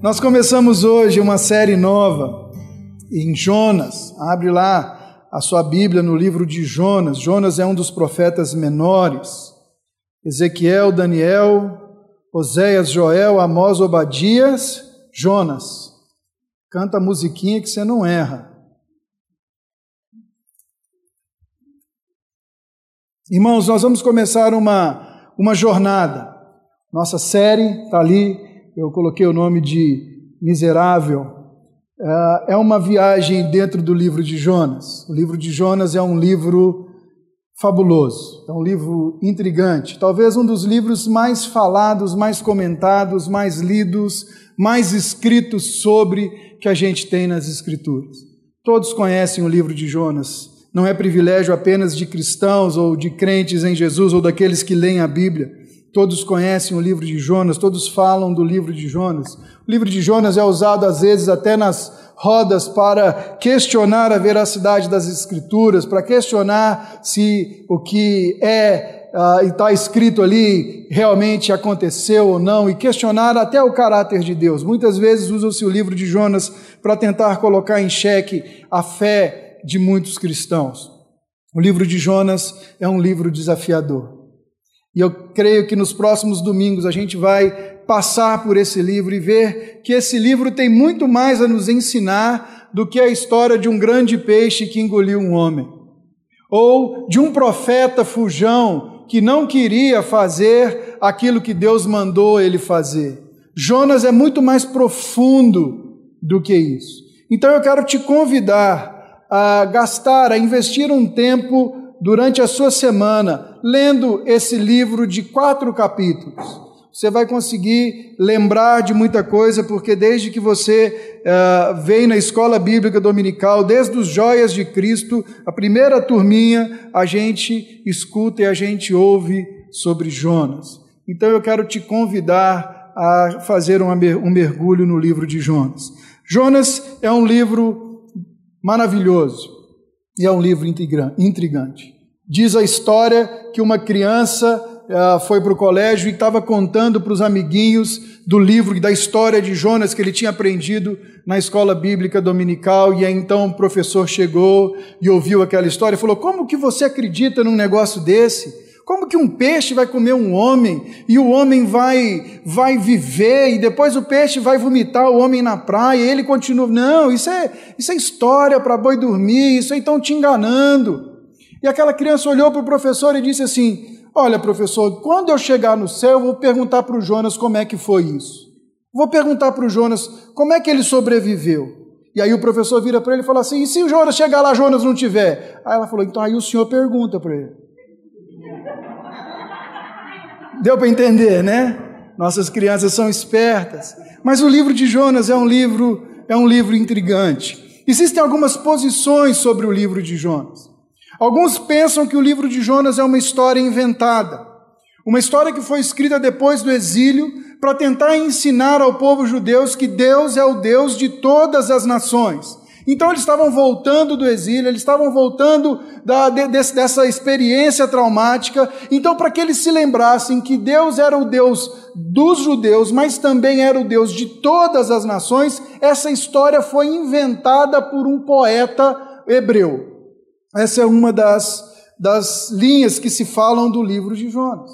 Nós começamos hoje uma série nova em Jonas. Abre lá a sua Bíblia no livro de Jonas. Jonas é um dos profetas menores. Ezequiel, Daniel, Oséias, Joel, Amós, Obadias, Jonas. Canta a musiquinha que você não erra. Irmãos, nós vamos começar uma, uma jornada. Nossa série está ali eu coloquei o nome de Miserável, é, é uma viagem dentro do livro de Jonas. O livro de Jonas é um livro fabuloso, é um livro intrigante, talvez um dos livros mais falados, mais comentados, mais lidos, mais escritos sobre que a gente tem nas Escrituras. Todos conhecem o livro de Jonas. Não é privilégio apenas de cristãos ou de crentes em Jesus ou daqueles que leem a Bíblia. Todos conhecem o livro de Jonas, todos falam do livro de Jonas. O livro de Jonas é usado às vezes até nas rodas para questionar a veracidade das Escrituras, para questionar se o que é uh, e está escrito ali realmente aconteceu ou não, e questionar até o caráter de Deus. Muitas vezes usa-se o livro de Jonas para tentar colocar em xeque a fé de muitos cristãos. O livro de Jonas é um livro desafiador. E eu creio que nos próximos domingos a gente vai passar por esse livro e ver que esse livro tem muito mais a nos ensinar do que a história de um grande peixe que engoliu um homem, ou de um profeta fujão que não queria fazer aquilo que Deus mandou ele fazer. Jonas é muito mais profundo do que isso. Então eu quero te convidar a gastar, a investir um tempo durante a sua semana, lendo esse livro de quatro capítulos. Você vai conseguir lembrar de muita coisa, porque desde que você uh, veio na escola bíblica dominical, desde os Joias de Cristo, a primeira turminha, a gente escuta e a gente ouve sobre Jonas. Então eu quero te convidar a fazer um mergulho no livro de Jonas. Jonas é um livro maravilhoso. E é um livro intrigante. Diz a história que uma criança uh, foi para o colégio e estava contando para os amiguinhos do livro, da história de Jonas que ele tinha aprendido na escola bíblica dominical. E aí, então o professor chegou e ouviu aquela história e falou: Como que você acredita num negócio desse? Como que um peixe vai comer um homem e o homem vai vai viver e depois o peixe vai vomitar o homem na praia e ele continua? Não, isso é isso é história para boi dormir, isso aí estão te enganando. E aquela criança olhou para o professor e disse assim: Olha, professor, quando eu chegar no céu, eu vou perguntar para o Jonas como é que foi isso. Vou perguntar para o Jonas como é que ele sobreviveu. E aí o professor vira para ele e fala assim: e se o Jonas chegar lá, Jonas não tiver? Aí ela falou: então aí o senhor pergunta para ele. Deu para entender, né? Nossas crianças são espertas. Mas o livro de Jonas é um livro, é um livro intrigante. Existem algumas posições sobre o livro de Jonas. Alguns pensam que o livro de Jonas é uma história inventada, uma história que foi escrita depois do exílio para tentar ensinar ao povo judeu que Deus é o Deus de todas as nações então eles estavam voltando do exílio, eles estavam voltando da, de, dessa experiência traumática. Então, para que eles se lembrassem que Deus era o Deus dos judeus, mas também era o Deus de todas as nações, essa história foi inventada por um poeta hebreu. Essa é uma das, das linhas que se falam do livro de Jonas.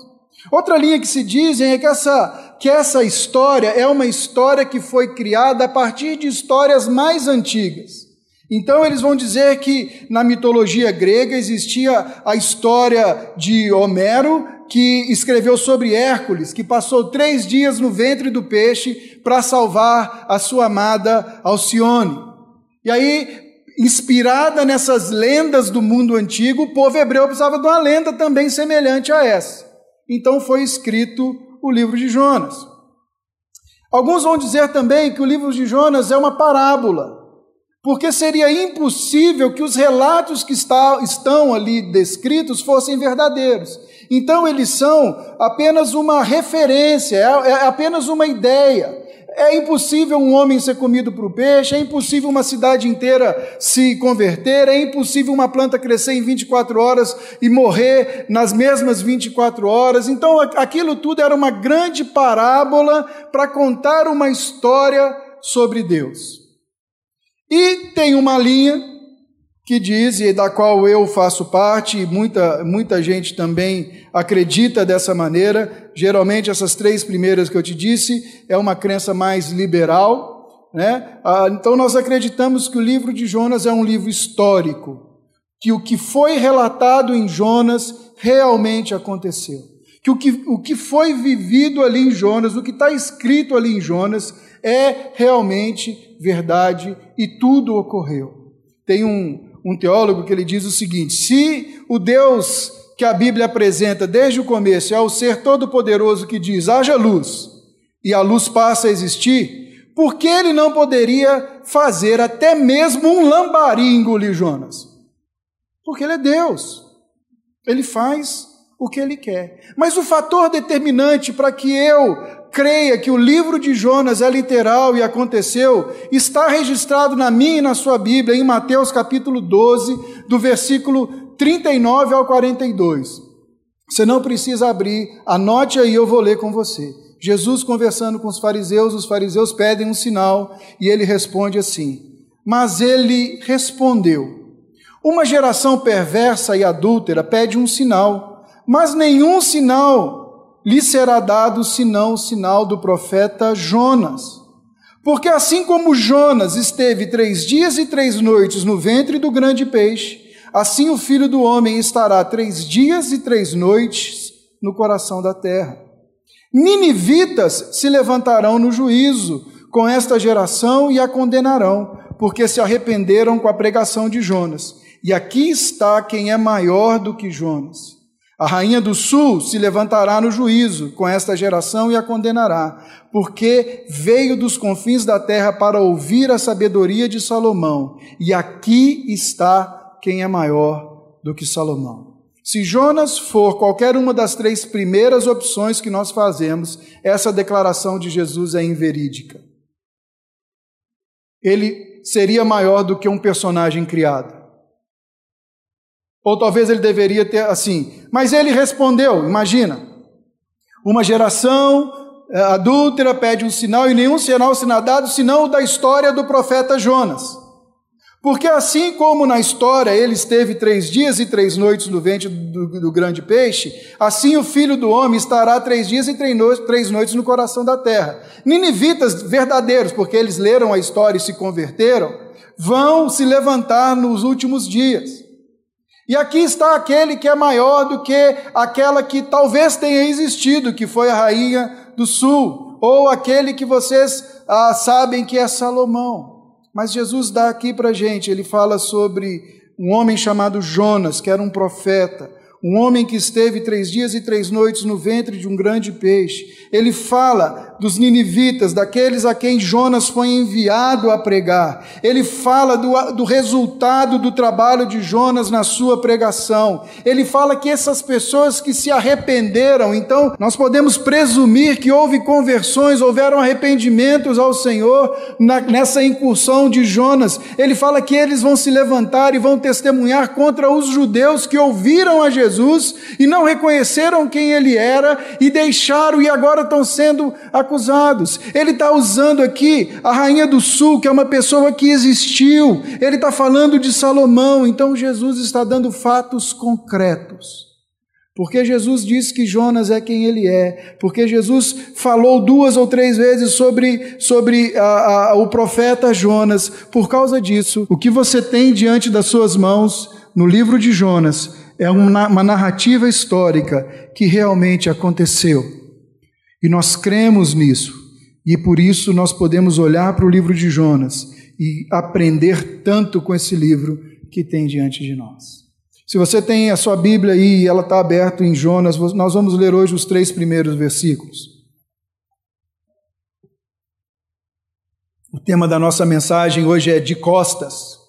Outra linha que se dizem é que essa, que essa história é uma história que foi criada a partir de histórias mais antigas. Então eles vão dizer que na mitologia grega existia a história de Homero, que escreveu sobre Hércules, que passou três dias no ventre do peixe para salvar a sua amada Alcione. E aí, inspirada nessas lendas do mundo antigo, o povo hebreu precisava de uma lenda também semelhante a essa. Então foi escrito o livro de Jonas. Alguns vão dizer também que o livro de Jonas é uma parábola porque seria impossível que os relatos que está, estão ali descritos fossem verdadeiros. Então, eles são apenas uma referência, é, é apenas uma ideia. É impossível um homem ser comido por peixe, é impossível uma cidade inteira se converter, é impossível uma planta crescer em 24 horas e morrer nas mesmas 24 horas. Então, aquilo tudo era uma grande parábola para contar uma história sobre Deus. E tem uma linha que diz, e da qual eu faço parte, e muita, muita gente também acredita dessa maneira. Geralmente, essas três primeiras que eu te disse é uma crença mais liberal. Né? Ah, então, nós acreditamos que o livro de Jonas é um livro histórico, que o que foi relatado em Jonas realmente aconteceu. Que o que, o que foi vivido ali em Jonas, o que está escrito ali em Jonas, é realmente verdade e tudo ocorreu. Tem um, um teólogo que ele diz o seguinte: se o Deus que a Bíblia apresenta desde o começo é o ser todo-poderoso que diz haja luz e a luz passa a existir, por que ele não poderia fazer até mesmo um lambari engolir Jonas? Porque ele é Deus. Ele faz o que ele quer. Mas o fator determinante para que eu creia que o livro de Jonas é literal e aconteceu, está registrado na minha e na sua Bíblia, em Mateus capítulo 12, do versículo 39 ao 42. Você não precisa abrir, anote aí, eu vou ler com você. Jesus conversando com os fariseus, os fariseus pedem um sinal e ele responde assim: Mas ele respondeu: Uma geração perversa e adúltera pede um sinal, mas nenhum sinal lhe será dado senão o sinal do profeta Jonas. Porque assim como Jonas esteve três dias e três noites no ventre do grande peixe, assim o filho do homem estará três dias e três noites no coração da terra. Ninivitas se levantarão no juízo com esta geração e a condenarão, porque se arrependeram com a pregação de Jonas. E aqui está quem é maior do que Jonas. A rainha do sul se levantará no juízo com esta geração e a condenará, porque veio dos confins da terra para ouvir a sabedoria de Salomão, e aqui está quem é maior do que Salomão. Se Jonas for qualquer uma das três primeiras opções que nós fazemos, essa declaração de Jesus é inverídica. Ele seria maior do que um personagem criado. Ou talvez ele deveria ter assim. Mas ele respondeu: imagina, uma geração é, adúltera pede um sinal e nenhum sinal será dado senão o da história do profeta Jonas. Porque assim como na história ele esteve três dias e três noites no ventre do, do grande peixe, assim o filho do homem estará três dias e três noites no coração da terra. Ninivitas verdadeiros, porque eles leram a história e se converteram, vão se levantar nos últimos dias. E aqui está aquele que é maior do que aquela que talvez tenha existido, que foi a rainha do sul, ou aquele que vocês ah, sabem que é Salomão. Mas Jesus dá aqui para gente, ele fala sobre um homem chamado Jonas, que era um profeta, um homem que esteve três dias e três noites no ventre de um grande peixe. Ele fala dos ninivitas, daqueles a quem Jonas foi enviado a pregar. Ele fala do, do resultado do trabalho de Jonas na sua pregação. Ele fala que essas pessoas que se arrependeram, então nós podemos presumir que houve conversões, houveram arrependimentos ao Senhor na, nessa incursão de Jonas. Ele fala que eles vão se levantar e vão testemunhar contra os judeus que ouviram a Jesus e não reconheceram quem ele era e deixaram e agora estão sendo. Ele está usando aqui a rainha do sul, que é uma pessoa que existiu. Ele está falando de Salomão. Então Jesus está dando fatos concretos. Porque Jesus disse que Jonas é quem ele é, porque Jesus falou duas ou três vezes sobre, sobre a, a, o profeta Jonas. Por causa disso, o que você tem diante das suas mãos no livro de Jonas é uma, uma narrativa histórica que realmente aconteceu. E nós cremos nisso. E por isso nós podemos olhar para o livro de Jonas e aprender tanto com esse livro que tem diante de nós. Se você tem a sua Bíblia aí e ela está aberta em Jonas, nós vamos ler hoje os três primeiros versículos. O tema da nossa mensagem hoje é de costas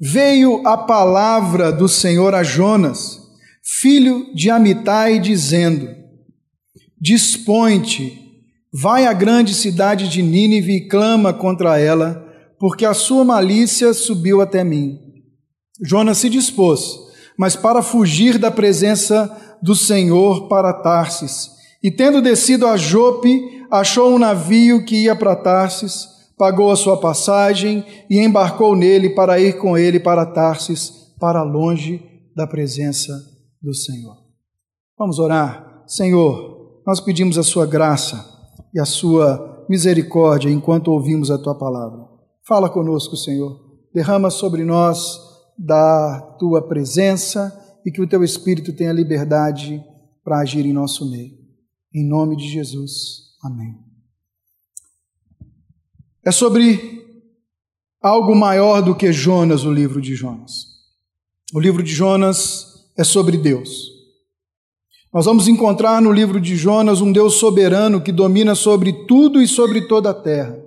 veio a palavra do Senhor a Jonas, filho de Amitai, dizendo: Dispõe-te, Vai à grande cidade de Nínive e clama contra ela, porque a sua malícia subiu até mim. Jonas se dispôs, mas para fugir da presença do Senhor para Tarsis. E tendo descido a Jope, achou um navio que ia para Tarsis, pagou a sua passagem e embarcou nele para ir com ele para Tarsis, para longe da presença do Senhor. Vamos orar. Senhor, nós pedimos a sua graça e a sua misericórdia enquanto ouvimos a tua palavra. Fala conosco, Senhor. Derrama sobre nós da tua presença e que o teu Espírito tenha liberdade para agir em nosso meio. Em nome de Jesus. Amém. É sobre algo maior do que Jonas, o livro de Jonas. O livro de Jonas é sobre Deus. Nós vamos encontrar no livro de Jonas um Deus soberano que domina sobre tudo e sobre toda a terra.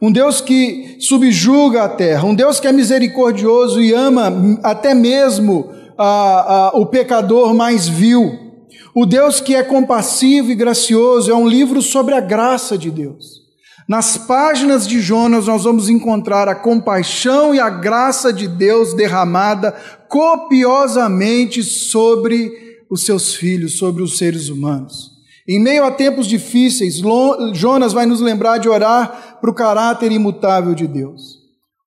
Um Deus que subjuga a terra, um Deus que é misericordioso e ama até mesmo o pecador mais vil. O Deus que é compassivo e gracioso é um livro sobre a graça de Deus. Nas páginas de Jonas nós vamos encontrar a compaixão e a graça de Deus derramada copiosamente sobre os seus filhos, sobre os seres humanos. Em meio a tempos difíceis, Jonas vai nos lembrar de orar para o caráter imutável de Deus.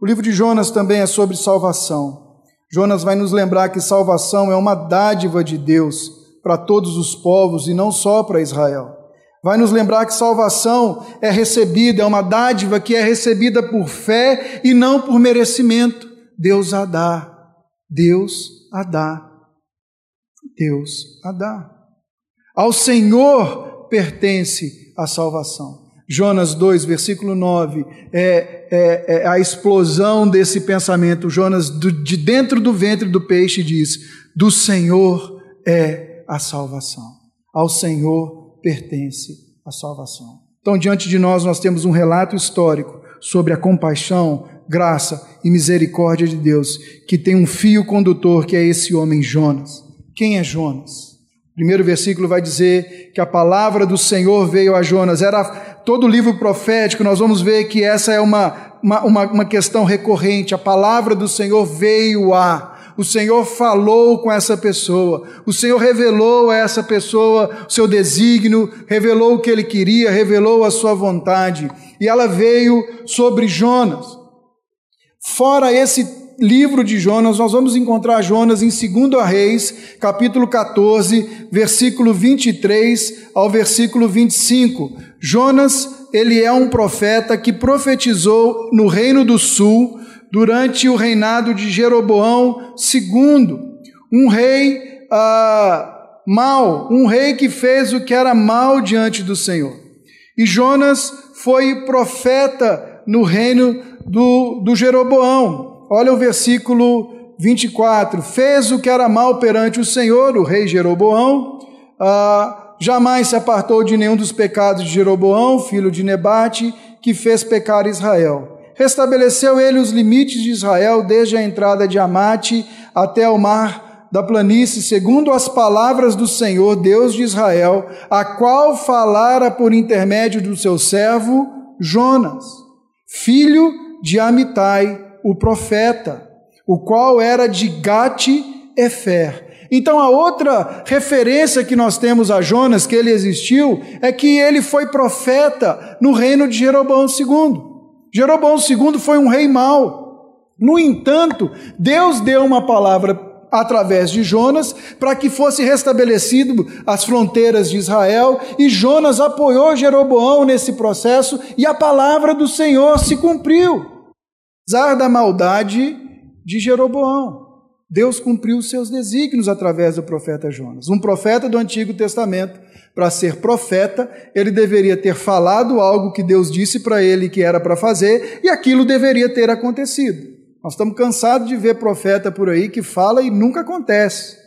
O livro de Jonas também é sobre salvação. Jonas vai nos lembrar que salvação é uma dádiva de Deus para todos os povos e não só para Israel. Vai nos lembrar que salvação é recebida, é uma dádiva que é recebida por fé e não por merecimento. Deus a dá. Deus a dá. Deus a dá. Ao Senhor pertence a salvação. Jonas 2, versículo 9, é, é, é a explosão desse pensamento. Jonas, do, de dentro do ventre do peixe, diz: Do Senhor é a salvação. Ao Senhor pertence a salvação. Então, diante de nós, nós temos um relato histórico sobre a compaixão, graça e misericórdia de Deus, que tem um fio condutor, que é esse homem Jonas. Quem é Jonas? O primeiro versículo vai dizer que a palavra do Senhor veio a Jonas. Era todo o livro profético, nós vamos ver que essa é uma, uma, uma, questão recorrente. A palavra do Senhor veio a. O Senhor falou com essa pessoa, o Senhor revelou a essa pessoa o seu desígnio, revelou o que ele queria, revelou a sua vontade, e ela veio sobre Jonas. Fora esse livro de Jonas, nós vamos encontrar Jonas em 2 Reis, capítulo 14, versículo 23 ao versículo 25. Jonas, ele é um profeta que profetizou no reino do sul durante o reinado de Jeroboão II, um rei ah, mau, um rei que fez o que era mal diante do Senhor. E Jonas foi profeta no reino do, do Jeroboão. Olha o versículo 24: Fez o que era mal perante o Senhor, o rei Jeroboão, ah, jamais se apartou de nenhum dos pecados de Jeroboão, filho de Nebate, que fez pecar Israel. Restabeleceu ele os limites de Israel, desde a entrada de Amate até o mar da planície, segundo as palavras do Senhor, Deus de Israel, a qual falara por intermédio do seu servo Jonas, filho de Amitai, o profeta, o qual era de Gate-Efer. Então, a outra referência que nós temos a Jonas, que ele existiu, é que ele foi profeta no reino de Jeroboão II. Jeroboão II foi um rei mau. No entanto, Deus deu uma palavra através de Jonas para que fosse restabelecido as fronteiras de Israel, e Jonas apoiou Jeroboão nesse processo e a palavra do Senhor se cumpriu apesar da maldade de Jeroboão. Deus cumpriu os seus desígnios através do profeta Jonas. Um profeta do Antigo Testamento, para ser profeta, ele deveria ter falado algo que Deus disse para ele que era para fazer, e aquilo deveria ter acontecido. Nós estamos cansados de ver profeta por aí que fala e nunca acontece.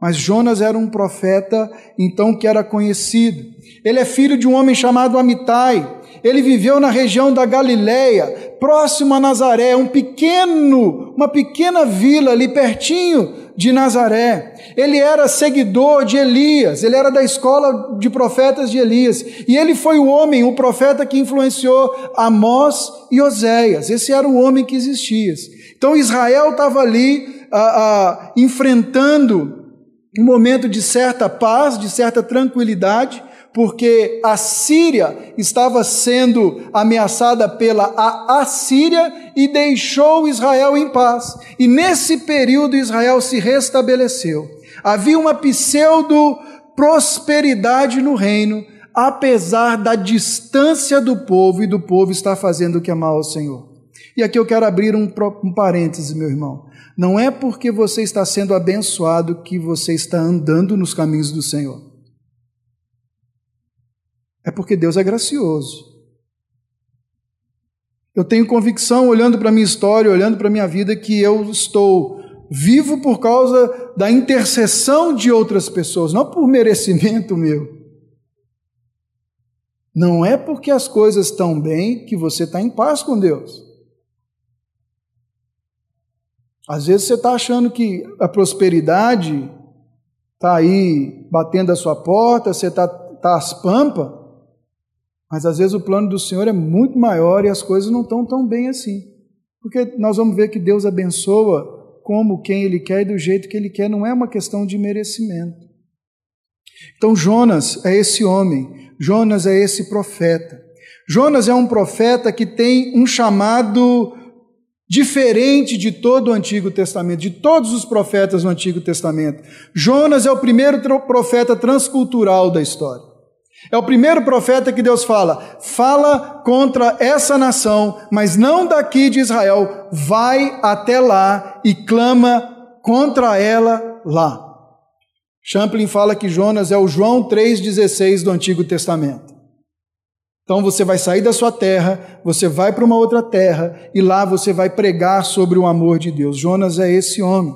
Mas Jonas era um profeta, então, que era conhecido. Ele é filho de um homem chamado Amitai. Ele viveu na região da Galileia, próximo a Nazaré, um pequeno, uma pequena vila ali pertinho de Nazaré. Ele era seguidor de Elias, ele era da escola de profetas de Elias. E ele foi o homem, o profeta que influenciou Amós e Oséias. Esse era o homem que existia. Então Israel estava ali ah, ah, enfrentando um momento de certa paz, de certa tranquilidade, porque a Síria estava sendo ameaçada pela Assíria e deixou Israel em paz. E nesse período Israel se restabeleceu. Havia uma pseudo prosperidade no reino, apesar da distância do povo e do povo estar fazendo o que é mal ao Senhor. E aqui eu quero abrir um, um parêntese, meu irmão. Não é porque você está sendo abençoado que você está andando nos caminhos do Senhor. É porque Deus é gracioso. Eu tenho convicção, olhando para a minha história, olhando para a minha vida, que eu estou vivo por causa da intercessão de outras pessoas, não por merecimento meu. Não é porque as coisas estão bem que você está em paz com Deus. Às vezes você está achando que a prosperidade está aí batendo a sua porta, você está tá às pampas, mas às vezes o plano do Senhor é muito maior e as coisas não estão tão bem assim. Porque nós vamos ver que Deus abençoa como, quem Ele quer e do jeito que Ele quer, não é uma questão de merecimento. Então Jonas é esse homem, Jonas é esse profeta. Jonas é um profeta que tem um chamado diferente de todo o Antigo Testamento, de todos os profetas do Antigo Testamento. Jonas é o primeiro profeta transcultural da história. É o primeiro profeta que Deus fala: fala contra essa nação, mas não daqui de Israel, vai até lá e clama contra ela lá. Champlin fala que Jonas é o João 3,16 do Antigo Testamento. Então você vai sair da sua terra, você vai para uma outra terra e lá você vai pregar sobre o amor de Deus. Jonas é esse homem.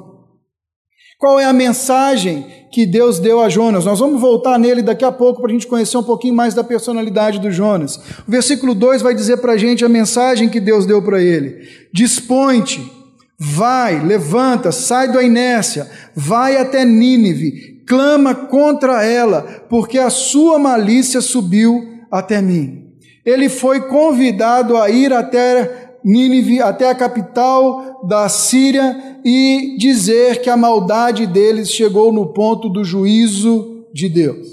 Qual é a mensagem que Deus deu a Jonas? Nós vamos voltar nele daqui a pouco para a gente conhecer um pouquinho mais da personalidade do Jonas. O versículo 2 vai dizer para a gente a mensagem que Deus deu para ele: Dispõe-te, vai, levanta, sai da inércia, vai até Nínive, clama contra ela, porque a sua malícia subiu até mim. Ele foi convidado a ir até Nínive, até a capital da Síria, e dizer que a maldade deles chegou no ponto do juízo de Deus.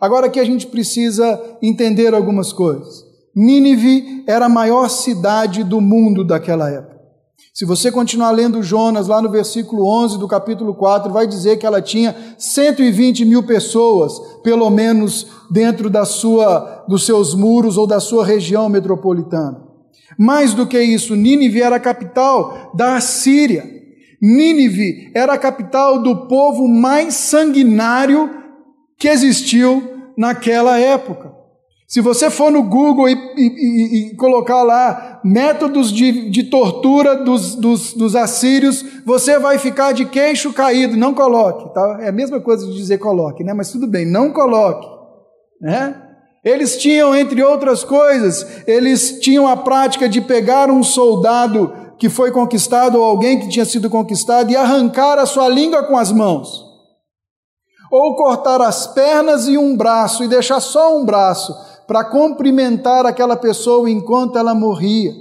Agora aqui a gente precisa entender algumas coisas. Nínive era a maior cidade do mundo daquela época. Se você continuar lendo Jonas, lá no versículo 11 do capítulo 4, vai dizer que ela tinha 120 mil pessoas, pelo menos, dentro da sua, dos seus muros ou da sua região metropolitana. Mais do que isso, Nínive era a capital da Assíria. Nínive era a capital do povo mais sanguinário que existiu naquela época. Se você for no Google e, e, e colocar lá métodos de, de tortura dos, dos, dos, assírios, você vai ficar de queixo caído. Não coloque, tá? É a mesma coisa de dizer coloque, né? Mas tudo bem, não coloque, né? Eles tinham, entre outras coisas, eles tinham a prática de pegar um soldado que foi conquistado ou alguém que tinha sido conquistado e arrancar a sua língua com as mãos. Ou cortar as pernas e um braço e deixar só um braço para cumprimentar aquela pessoa enquanto ela morria.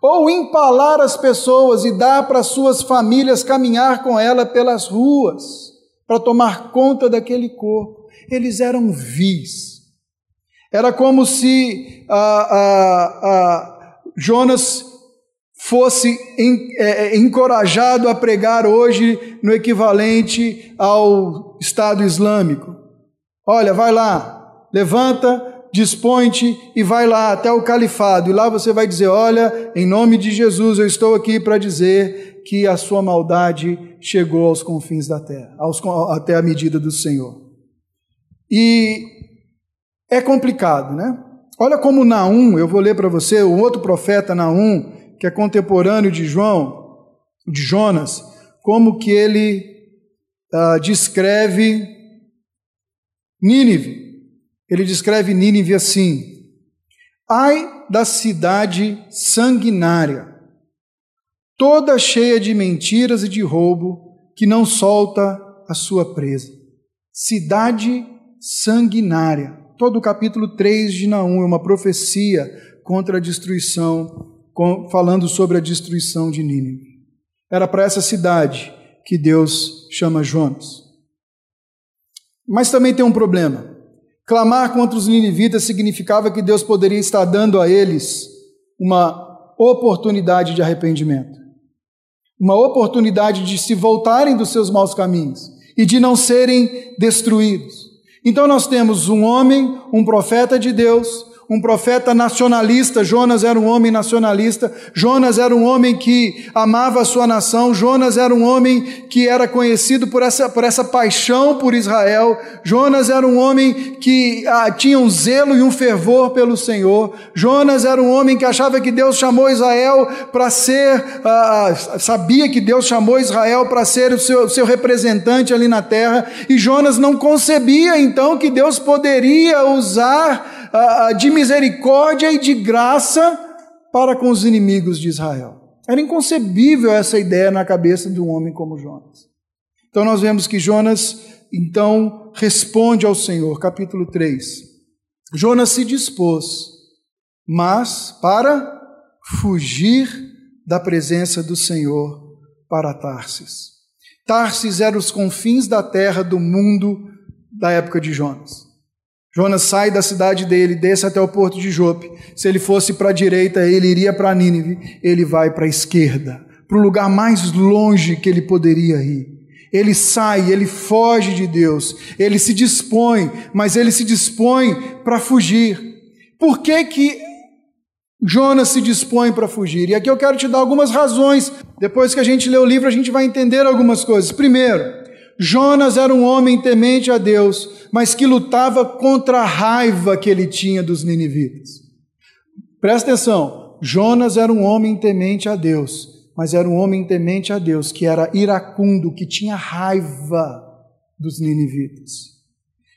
Ou empalar as pessoas e dar para suas famílias caminhar com ela pelas ruas para tomar conta daquele corpo. Eles eram vis era como se ah, ah, ah, Jonas fosse é, é, encorajado a pregar hoje no equivalente ao Estado Islâmico. Olha, vai lá, levanta, dispõe-te e vai lá até o califado. E lá você vai dizer: Olha, em nome de Jesus, eu estou aqui para dizer que a sua maldade chegou aos confins da terra, aos, até a medida do Senhor. E é complicado, né? Olha como Naum, eu vou ler para você, o outro profeta Naum, que é contemporâneo de João, de Jonas, como que ele uh, descreve Nínive. Ele descreve Nínive assim: Ai da cidade sanguinária, toda cheia de mentiras e de roubo, que não solta a sua presa. Cidade sanguinária. Todo o capítulo 3 de Naum é uma profecia contra a destruição, falando sobre a destruição de Nínive. Era para essa cidade que Deus chama Jonas. Mas também tem um problema. Clamar contra os ninivitas significava que Deus poderia estar dando a eles uma oportunidade de arrependimento, uma oportunidade de se voltarem dos seus maus caminhos e de não serem destruídos. Então nós temos um homem, um profeta de Deus, um profeta nacionalista. Jonas era um homem nacionalista. Jonas era um homem que amava a sua nação. Jonas era um homem que era conhecido por essa, por essa paixão por Israel. Jonas era um homem que ah, tinha um zelo e um fervor pelo Senhor. Jonas era um homem que achava que Deus chamou Israel para ser, ah, ah sabia que Deus chamou Israel para ser o seu, seu representante ali na terra. E Jonas não concebia então que Deus poderia usar de misericórdia e de graça para com os inimigos de Israel. Era inconcebível essa ideia na cabeça de um homem como Jonas. Então nós vemos que Jonas então responde ao Senhor, capítulo 3. Jonas se dispôs, mas para fugir da presença do Senhor para Tarsis. Tarsis era os confins da terra do mundo da época de Jonas. Jonas sai da cidade dele, desce até o porto de Jope. Se ele fosse para a direita, ele iria para Nínive, ele vai para a esquerda, para o lugar mais longe que ele poderia ir. Ele sai, ele foge de Deus, ele se dispõe, mas ele se dispõe para fugir. Por que que Jonas se dispõe para fugir? E aqui eu quero te dar algumas razões. Depois que a gente lê o livro, a gente vai entender algumas coisas. Primeiro, Jonas era um homem temente a Deus, mas que lutava contra a raiva que ele tinha dos ninivitas. Presta atenção, Jonas era um homem temente a Deus, mas era um homem temente a Deus que era iracundo, que tinha raiva dos ninivitas.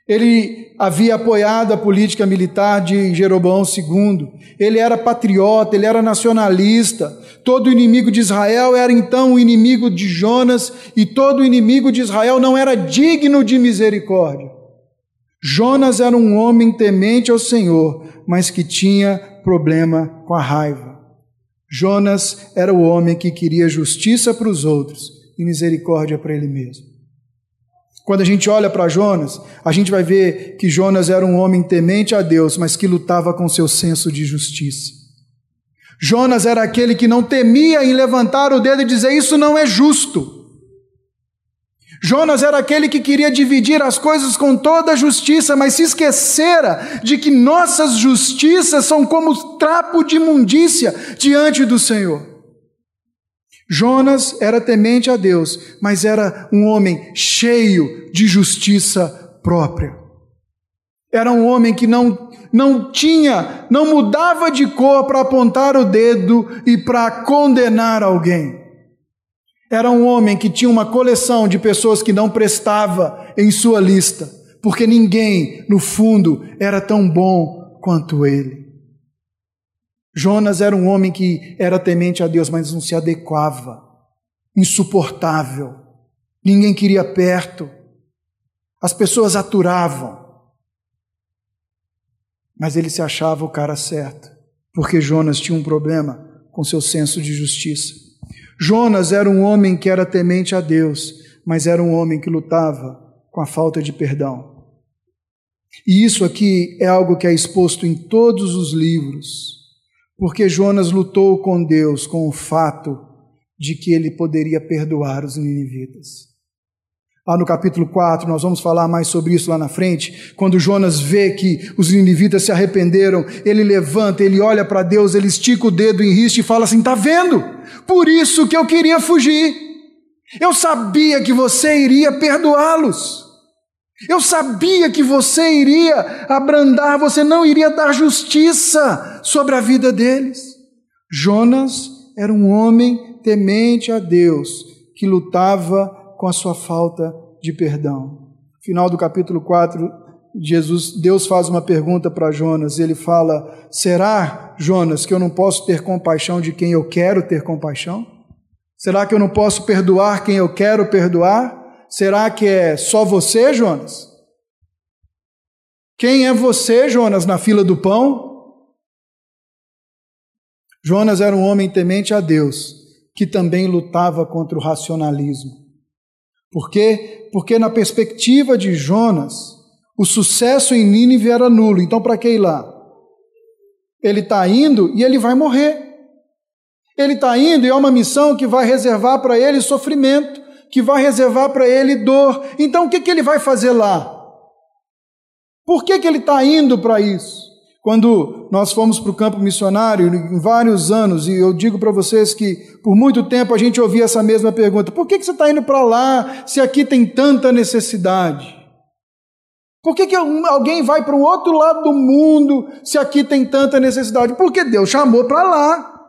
Ele havia apoiado a política militar de Jeroboão II. Ele era patriota, ele era nacionalista. Todo inimigo de Israel era então o inimigo de Jonas, e todo inimigo de Israel não era digno de misericórdia. Jonas era um homem temente ao Senhor, mas que tinha problema com a raiva. Jonas era o homem que queria justiça para os outros e misericórdia para ele mesmo. Quando a gente olha para Jonas, a gente vai ver que Jonas era um homem temente a Deus, mas que lutava com seu senso de justiça. Jonas era aquele que não temia em levantar o dedo e dizer: Isso não é justo. Jonas era aquele que queria dividir as coisas com toda a justiça, mas se esquecera de que nossas justiças são como trapo de imundícia diante do Senhor. Jonas era temente a Deus, mas era um homem cheio de justiça própria. Era um homem que não, não tinha, não mudava de cor para apontar o dedo e para condenar alguém. Era um homem que tinha uma coleção de pessoas que não prestava em sua lista, porque ninguém, no fundo, era tão bom quanto ele. Jonas era um homem que era temente a Deus, mas não se adequava. Insuportável. Ninguém queria perto. As pessoas aturavam. Mas ele se achava o cara certo, porque Jonas tinha um problema com seu senso de justiça. Jonas era um homem que era temente a Deus, mas era um homem que lutava com a falta de perdão. E isso aqui é algo que é exposto em todos os livros porque Jonas lutou com Deus com o fato de que ele poderia perdoar os ninivitas. Lá no capítulo 4, nós vamos falar mais sobre isso lá na frente. Quando Jonas vê que os ninivitas se arrependeram, ele levanta, ele olha para Deus, ele estica o dedo em risco e fala assim: Está vendo? Por isso que eu queria fugir. Eu sabia que você iria perdoá-los. Eu sabia que você iria abrandar, você não iria dar justiça sobre a vida deles. Jonas era um homem temente a Deus, que lutava com a sua falta de perdão. Final do capítulo 4, Jesus, Deus faz uma pergunta para Jonas, ele fala: Será, Jonas, que eu não posso ter compaixão de quem eu quero ter compaixão? Será que eu não posso perdoar quem eu quero perdoar? Será que é só você, Jonas? Quem é você, Jonas, na fila do pão? Jonas era um homem temente a Deus, que também lutava contra o racionalismo. Por quê? Porque na perspectiva de Jonas, o sucesso em Nínive era nulo. Então, para que ir lá? Ele está indo e ele vai morrer. Ele está indo e é uma missão que vai reservar para ele sofrimento, que vai reservar para ele dor. Então o que, que ele vai fazer lá? Por que, que ele está indo para isso? Quando nós fomos para o campo missionário, em vários anos, e eu digo para vocês que por muito tempo a gente ouvia essa mesma pergunta: por que, que você está indo para lá se aqui tem tanta necessidade? Por que, que alguém vai para o outro lado do mundo se aqui tem tanta necessidade? Porque Deus chamou para lá.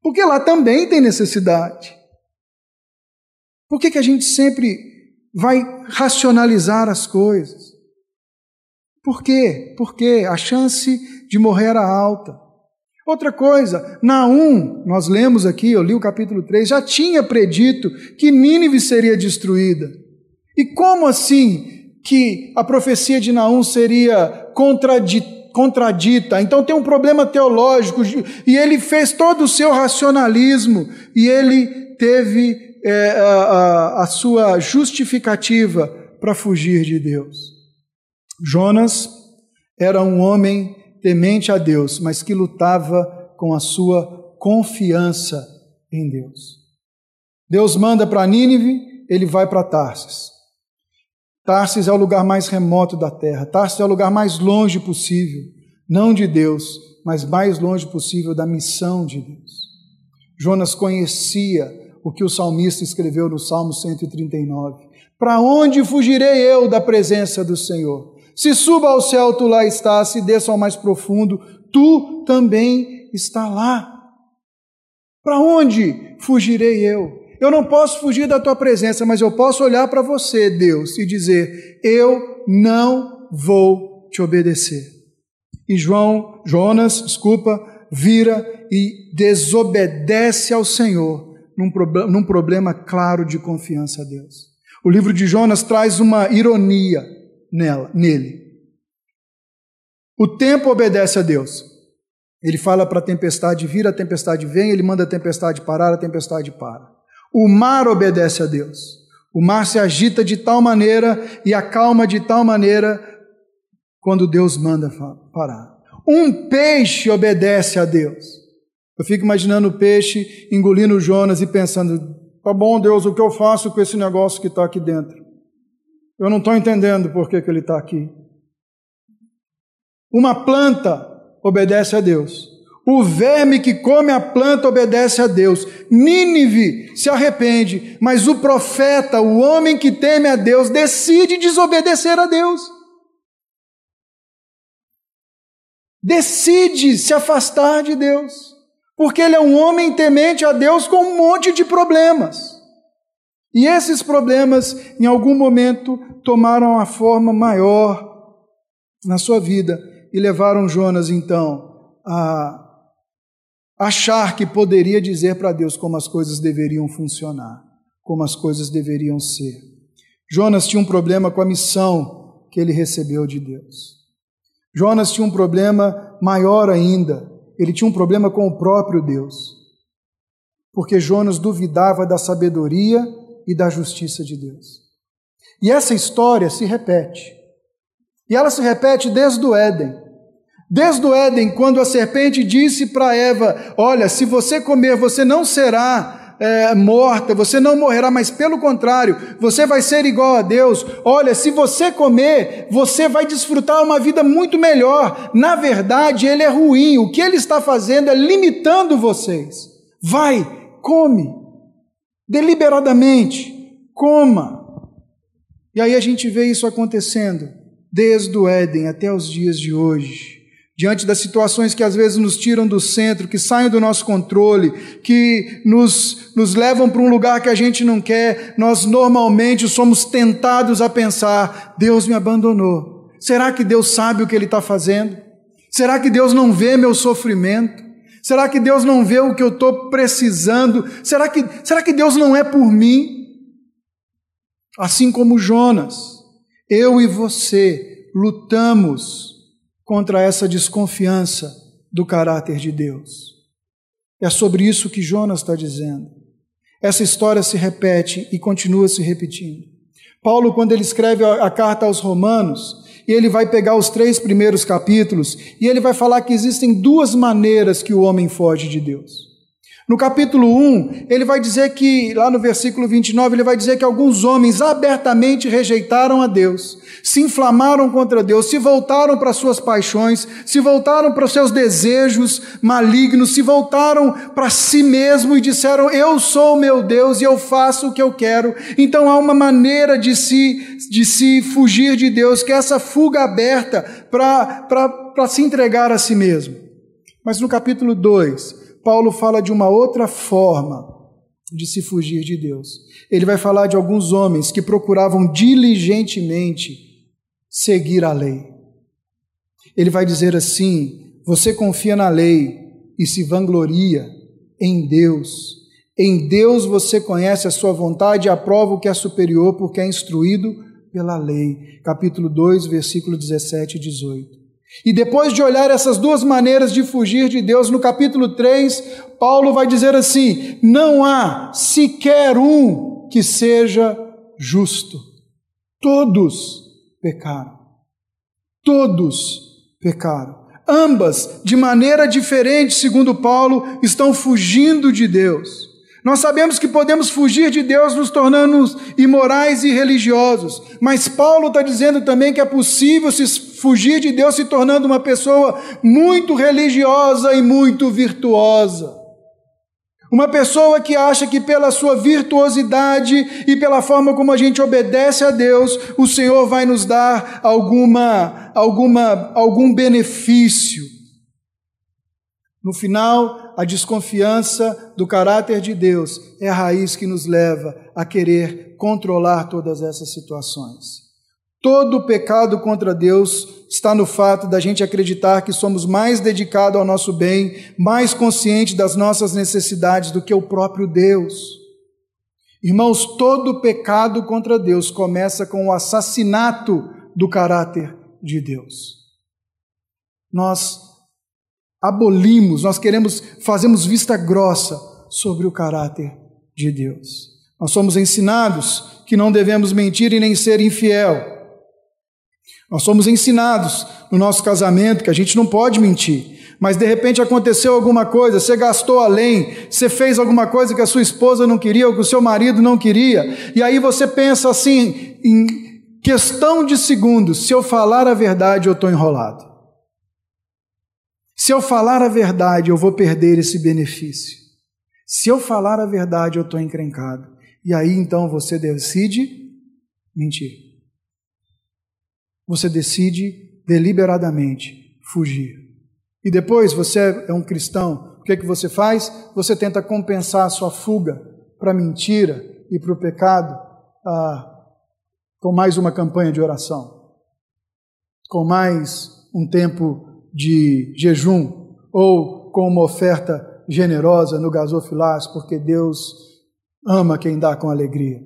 Porque lá também tem necessidade. Por que, que a gente sempre vai racionalizar as coisas? Por quê? Porque a chance de morrer era alta. Outra coisa, Naum, nós lemos aqui, eu li o capítulo 3, já tinha predito que Nínive seria destruída. E como assim que a profecia de Naum seria contradita. Então tem um problema teológico e ele fez todo o seu racionalismo e ele teve é, a, a sua justificativa para fugir de Deus. Jonas era um homem temente a Deus, mas que lutava com a sua confiança em Deus. Deus manda para Nínive, ele vai para Tarsis. Tarsis é o lugar mais remoto da terra. Tarsis é o lugar mais longe possível, não de Deus, mas mais longe possível da missão de Deus. Jonas conhecia o que o salmista escreveu no Salmo 139. Para onde fugirei eu da presença do Senhor? Se suba ao céu, tu lá estás, se desça ao mais profundo, tu também está lá. Para onde fugirei eu? Eu não posso fugir da tua presença, mas eu posso olhar para você, Deus, e dizer: Eu não vou te obedecer. E João, Jonas, desculpa, vira e desobedece ao Senhor num, num problema claro de confiança a Deus. O livro de Jonas traz uma ironia nela, nele. O tempo obedece a Deus. Ele fala para a tempestade vir, a tempestade vem, ele manda a tempestade parar, a tempestade para. O mar obedece a Deus. O mar se agita de tal maneira e acalma de tal maneira quando Deus manda parar. Um peixe obedece a Deus. Eu fico imaginando o peixe engolindo Jonas e pensando: tá bom, Deus, o que eu faço com esse negócio que está aqui dentro? Eu não estou entendendo por que, que ele está aqui. Uma planta obedece a Deus. O verme que come a planta obedece a Deus. Nínive se arrepende, mas o profeta, o homem que teme a Deus, decide desobedecer a Deus. Decide se afastar de Deus, porque ele é um homem temente a Deus com um monte de problemas. E esses problemas, em algum momento, tomaram a forma maior na sua vida e levaram Jonas, então, a achar que poderia dizer para Deus como as coisas deveriam funcionar, como as coisas deveriam ser. Jonas tinha um problema com a missão que ele recebeu de Deus. Jonas tinha um problema maior ainda, ele tinha um problema com o próprio Deus. Porque Jonas duvidava da sabedoria e da justiça de Deus. E essa história se repete. E ela se repete desde o Éden. Desde o Éden, quando a serpente disse para Eva: Olha, se você comer, você não será é, morta, você não morrerá, mas pelo contrário, você vai ser igual a Deus. Olha, se você comer, você vai desfrutar uma vida muito melhor. Na verdade, ele é ruim. O que ele está fazendo é limitando vocês. Vai, come, deliberadamente, coma. E aí a gente vê isso acontecendo desde o Éden até os dias de hoje diante das situações que às vezes nos tiram do centro, que saem do nosso controle, que nos, nos levam para um lugar que a gente não quer, nós normalmente somos tentados a pensar: Deus me abandonou. Será que Deus sabe o que Ele está fazendo? Será que Deus não vê meu sofrimento? Será que Deus não vê o que eu estou precisando? Será que, será que Deus não é por mim? Assim como Jonas, eu e você lutamos contra essa desconfiança do caráter de Deus. É sobre isso que Jonas está dizendo. Essa história se repete e continua se repetindo. Paulo, quando ele escreve a carta aos Romanos, e ele vai pegar os três primeiros capítulos e ele vai falar que existem duas maneiras que o homem foge de Deus. No capítulo 1, ele vai dizer que, lá no versículo 29, ele vai dizer que alguns homens abertamente rejeitaram a Deus, se inflamaram contra Deus, se voltaram para suas paixões, se voltaram para os seus desejos malignos, se voltaram para si mesmo e disseram: Eu sou meu Deus e eu faço o que eu quero. Então há uma maneira de se, de se fugir de Deus, que é essa fuga aberta para se entregar a si mesmo. Mas no capítulo 2, Paulo fala de uma outra forma de se fugir de Deus. Ele vai falar de alguns homens que procuravam diligentemente seguir a lei. Ele vai dizer assim: você confia na lei e se vangloria em Deus. Em Deus você conhece a sua vontade e aprova o que é superior, porque é instruído pela lei. Capítulo 2, versículo 17 e 18. E depois de olhar essas duas maneiras de fugir de Deus, no capítulo 3, Paulo vai dizer assim: não há sequer um que seja justo. Todos pecaram. Todos pecaram. Ambas, de maneira diferente, segundo Paulo, estão fugindo de Deus. Nós sabemos que podemos fugir de Deus nos tornando imorais e religiosos, mas Paulo está dizendo também que é possível se fugir de Deus se tornando uma pessoa muito religiosa e muito virtuosa. Uma pessoa que acha que pela sua virtuosidade e pela forma como a gente obedece a Deus, o Senhor vai nos dar alguma, alguma, algum benefício. No final, a desconfiança do caráter de Deus é a raiz que nos leva a querer controlar todas essas situações. Todo o pecado contra Deus está no fato da gente acreditar que somos mais dedicados ao nosso bem, mais conscientes das nossas necessidades do que o próprio Deus. Irmãos, todo pecado contra Deus começa com o assassinato do caráter de Deus. Nós abolimos, nós queremos, fazemos vista grossa sobre o caráter de Deus. Nós somos ensinados que não devemos mentir e nem ser infiel. Nós somos ensinados no nosso casamento que a gente não pode mentir. Mas de repente aconteceu alguma coisa, você gastou além, você fez alguma coisa que a sua esposa não queria ou que o seu marido não queria, e aí você pensa assim, em questão de segundos: se eu falar a verdade, eu estou enrolado. Se eu falar a verdade, eu vou perder esse benefício. Se eu falar a verdade, eu estou encrencado. E aí então você decide mentir. Você decide deliberadamente fugir. E depois você é um cristão, o que é que você faz? Você tenta compensar a sua fuga para a mentira e para o pecado ah, com mais uma campanha de oração, com mais um tempo de jejum ou com uma oferta generosa no gasofilas, porque Deus ama quem dá com alegria.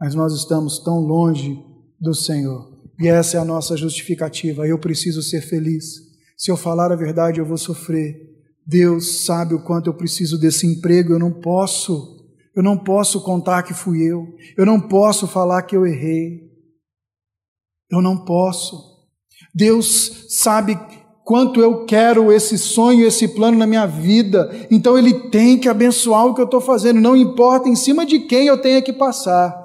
Mas nós estamos tão longe do Senhor. E essa é a nossa justificativa. Eu preciso ser feliz. Se eu falar a verdade, eu vou sofrer. Deus sabe o quanto eu preciso desse emprego. Eu não posso. Eu não posso contar que fui eu. Eu não posso falar que eu errei. Eu não posso. Deus sabe quanto eu quero esse sonho, esse plano na minha vida, então Ele tem que abençoar o que eu estou fazendo, não importa em cima de quem eu tenha que passar,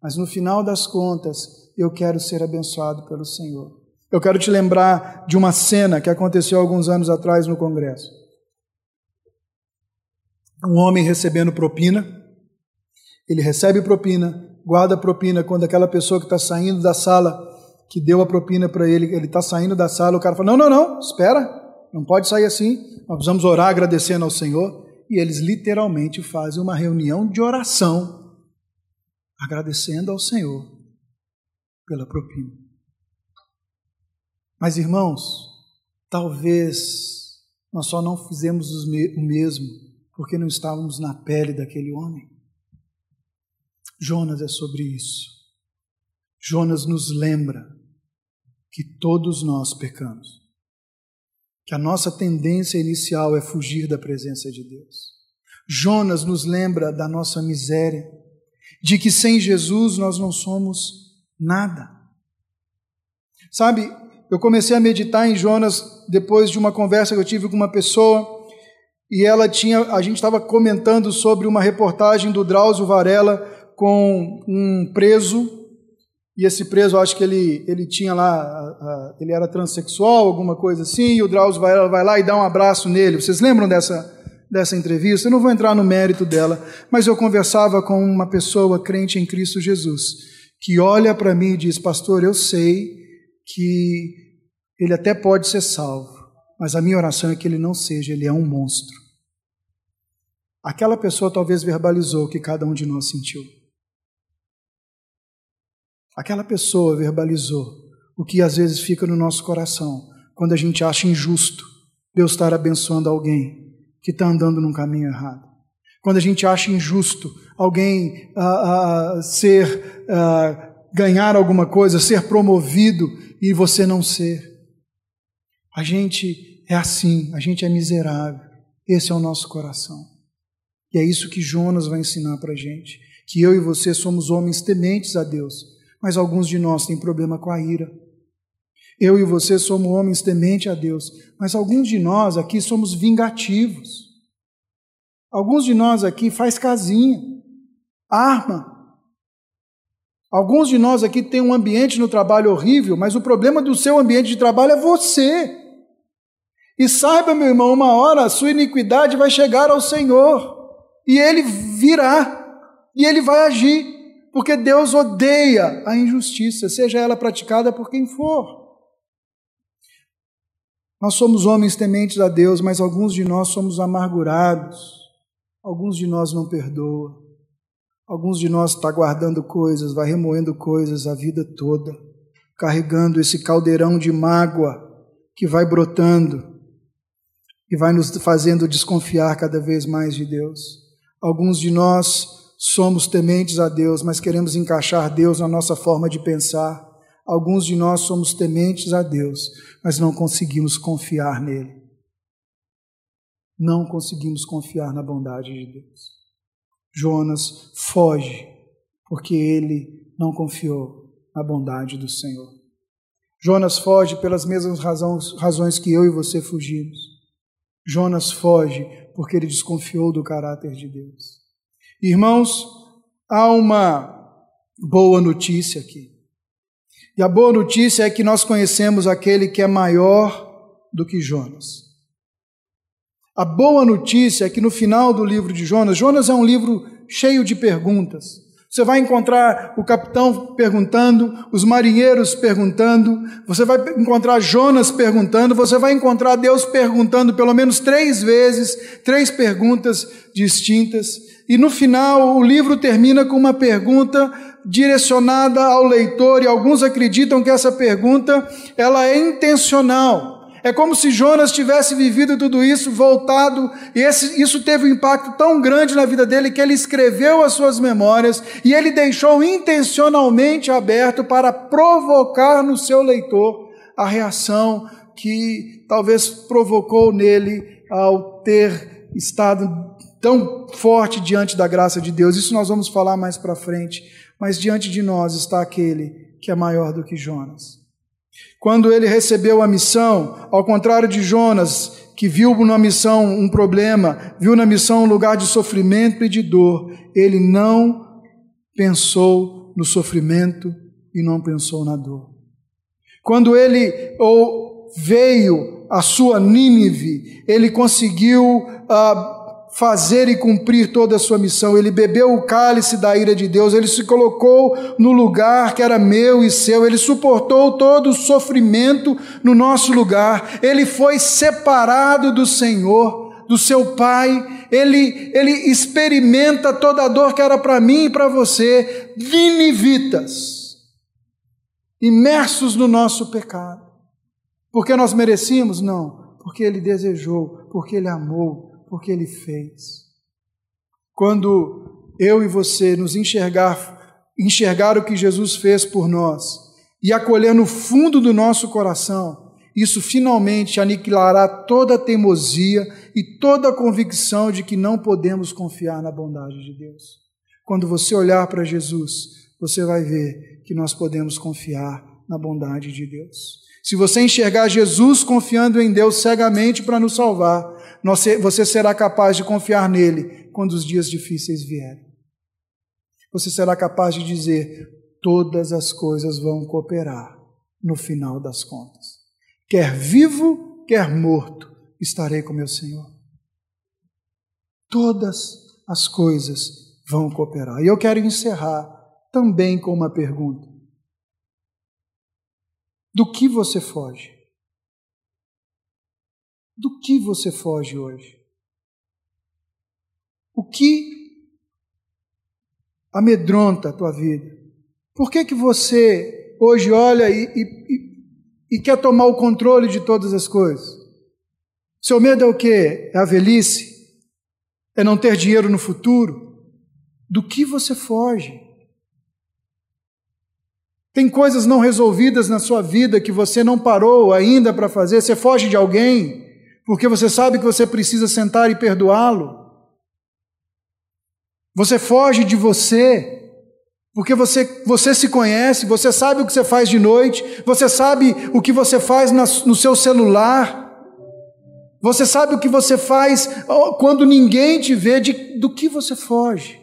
mas no final das contas, eu quero ser abençoado pelo Senhor. Eu quero te lembrar de uma cena que aconteceu alguns anos atrás no Congresso. Um homem recebendo propina, ele recebe propina, guarda propina quando aquela pessoa que está saindo da sala que deu a propina para ele, ele está saindo da sala, o cara fala: Não, não, não, espera, não pode sair assim, nós precisamos orar agradecendo ao Senhor. E eles literalmente fazem uma reunião de oração, agradecendo ao Senhor pela propina. Mas irmãos, talvez Nós só não fizemos o mesmo porque não estávamos na pele daquele homem. Jonas é sobre isso. Jonas nos lembra que todos nós pecamos, que a nossa tendência inicial é fugir da presença de Deus. Jonas nos lembra da nossa miséria, de que sem Jesus nós não somos nada. Sabe, eu comecei a meditar em Jonas depois de uma conversa que eu tive com uma pessoa e ela tinha, a gente estava comentando sobre uma reportagem do Drauzio Varela com um preso e esse preso, acho que ele, ele tinha lá, ele era transexual, alguma coisa assim, e o Drauzio Varela vai lá e dá um abraço nele. Vocês lembram dessa, dessa entrevista? Eu não vou entrar no mérito dela, mas eu conversava com uma pessoa crente em Cristo Jesus, que olha para mim e diz: Pastor, eu sei que ele até pode ser salvo, mas a minha oração é que ele não seja, ele é um monstro. Aquela pessoa talvez verbalizou o que cada um de nós sentiu. Aquela pessoa verbalizou o que às vezes fica no nosso coração quando a gente acha injusto Deus estar abençoando alguém que está andando num caminho errado. Quando a gente acha injusto alguém uh, uh, ser uh, ganhar alguma coisa, ser promovido e você não ser. A gente é assim, a gente é miserável. Esse é o nosso coração. E é isso que Jonas vai ensinar para a gente: que eu e você somos homens tementes a Deus mas alguns de nós têm problema com a ira. Eu e você somos homens tementes a Deus, mas alguns de nós aqui somos vingativos. Alguns de nós aqui faz casinha, arma. Alguns de nós aqui têm um ambiente no trabalho horrível, mas o problema do seu ambiente de trabalho é você. E saiba, meu irmão, uma hora a sua iniquidade vai chegar ao Senhor, e ele virá, e ele vai agir porque Deus odeia a injustiça, seja ela praticada por quem for. Nós somos homens tementes a Deus, mas alguns de nós somos amargurados, alguns de nós não perdoam, alguns de nós está guardando coisas, vai remoendo coisas a vida toda, carregando esse caldeirão de mágoa que vai brotando e vai nos fazendo desconfiar cada vez mais de Deus. Alguns de nós somos tementes a Deus, mas queremos encaixar Deus na nossa forma de pensar. Alguns de nós somos tementes a Deus, mas não conseguimos confiar nele. Não conseguimos confiar na bondade de Deus. Jonas foge porque ele não confiou na bondade do Senhor. Jonas foge pelas mesmas razões, que eu e você fugimos. Jonas foge porque ele desconfiou do caráter de Deus. Irmãos, há uma boa notícia aqui. E a boa notícia é que nós conhecemos aquele que é maior do que Jonas. A boa notícia é que no final do livro de Jonas, Jonas é um livro cheio de perguntas. Você vai encontrar o capitão perguntando, os marinheiros perguntando, você vai encontrar Jonas perguntando, você vai encontrar Deus perguntando pelo menos três vezes, três perguntas distintas. E no final, o livro termina com uma pergunta direcionada ao leitor, e alguns acreditam que essa pergunta ela é intencional. É como se Jonas tivesse vivido tudo isso, voltado, e esse, isso teve um impacto tão grande na vida dele que ele escreveu as suas memórias e ele deixou intencionalmente aberto para provocar no seu leitor a reação que talvez provocou nele ao ter estado tão forte diante da graça de Deus. Isso nós vamos falar mais para frente. Mas diante de nós está aquele que é maior do que Jonas. Quando ele recebeu a missão, ao contrário de Jonas, que viu na missão um problema, viu na missão um lugar de sofrimento e de dor, ele não pensou no sofrimento e não pensou na dor. Quando ele ou veio a sua Nínive, ele conseguiu uh, fazer e cumprir toda a sua missão. Ele bebeu o cálice da ira de Deus, ele se colocou no lugar que era meu e seu, ele suportou todo o sofrimento no nosso lugar, ele foi separado do Senhor, do seu Pai, ele, ele experimenta toda a dor que era para mim e para você, vinivitas, imersos no nosso pecado. Porque nós merecíamos? Não, porque ele desejou porque Ele amou, porque Ele fez. Quando eu e você nos enxergar, enxergar o que Jesus fez por nós e acolher no fundo do nosso coração, isso finalmente aniquilará toda a teimosia e toda a convicção de que não podemos confiar na bondade de Deus. Quando você olhar para Jesus, você vai ver que nós podemos confiar na bondade de Deus. Se você enxergar Jesus confiando em Deus cegamente para nos salvar, você será capaz de confiar nele quando os dias difíceis vierem. Você será capaz de dizer: todas as coisas vão cooperar no final das contas quer vivo, quer morto, estarei com meu Senhor. Todas as coisas vão cooperar. E eu quero encerrar também com uma pergunta: Do que você foge? Do que você foge hoje? O que amedronta a tua vida? Por que, que você hoje olha e, e, e quer tomar o controle de todas as coisas. Seu medo é o quê? É a velhice? É não ter dinheiro no futuro? Do que você foge? Tem coisas não resolvidas na sua vida que você não parou ainda para fazer? Você foge de alguém porque você sabe que você precisa sentar e perdoá-lo? Você foge de você porque você, você se conhece, você sabe o que você faz de noite, você sabe o que você faz no seu celular, você sabe o que você faz quando ninguém te vê, de, do que você foge.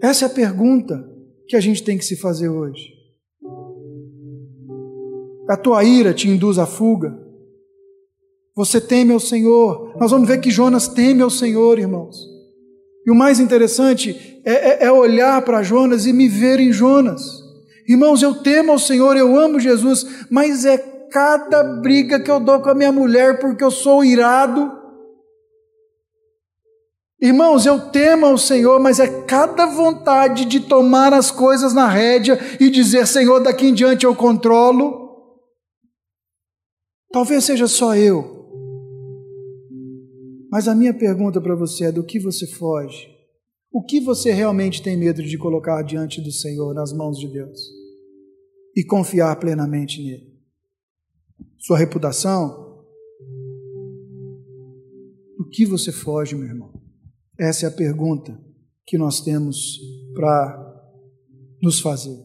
Essa é a pergunta que a gente tem que se fazer hoje. A tua ira te induz à fuga? Você teme ao Senhor? Nós vamos ver que Jonas teme ao Senhor, irmãos. E o mais interessante é, é, é olhar para Jonas e me ver em Jonas. Irmãos, eu temo ao Senhor, eu amo Jesus, mas é cada briga que eu dou com a minha mulher porque eu sou irado. Irmãos, eu temo ao Senhor, mas é cada vontade de tomar as coisas na rédea e dizer: Senhor, daqui em diante eu controlo. Talvez seja só eu. Mas a minha pergunta para você é: do que você foge? O que você realmente tem medo de colocar diante do Senhor, nas mãos de Deus? E confiar plenamente nele? Sua reputação? Do que você foge, meu irmão? Essa é a pergunta que nós temos para nos fazer.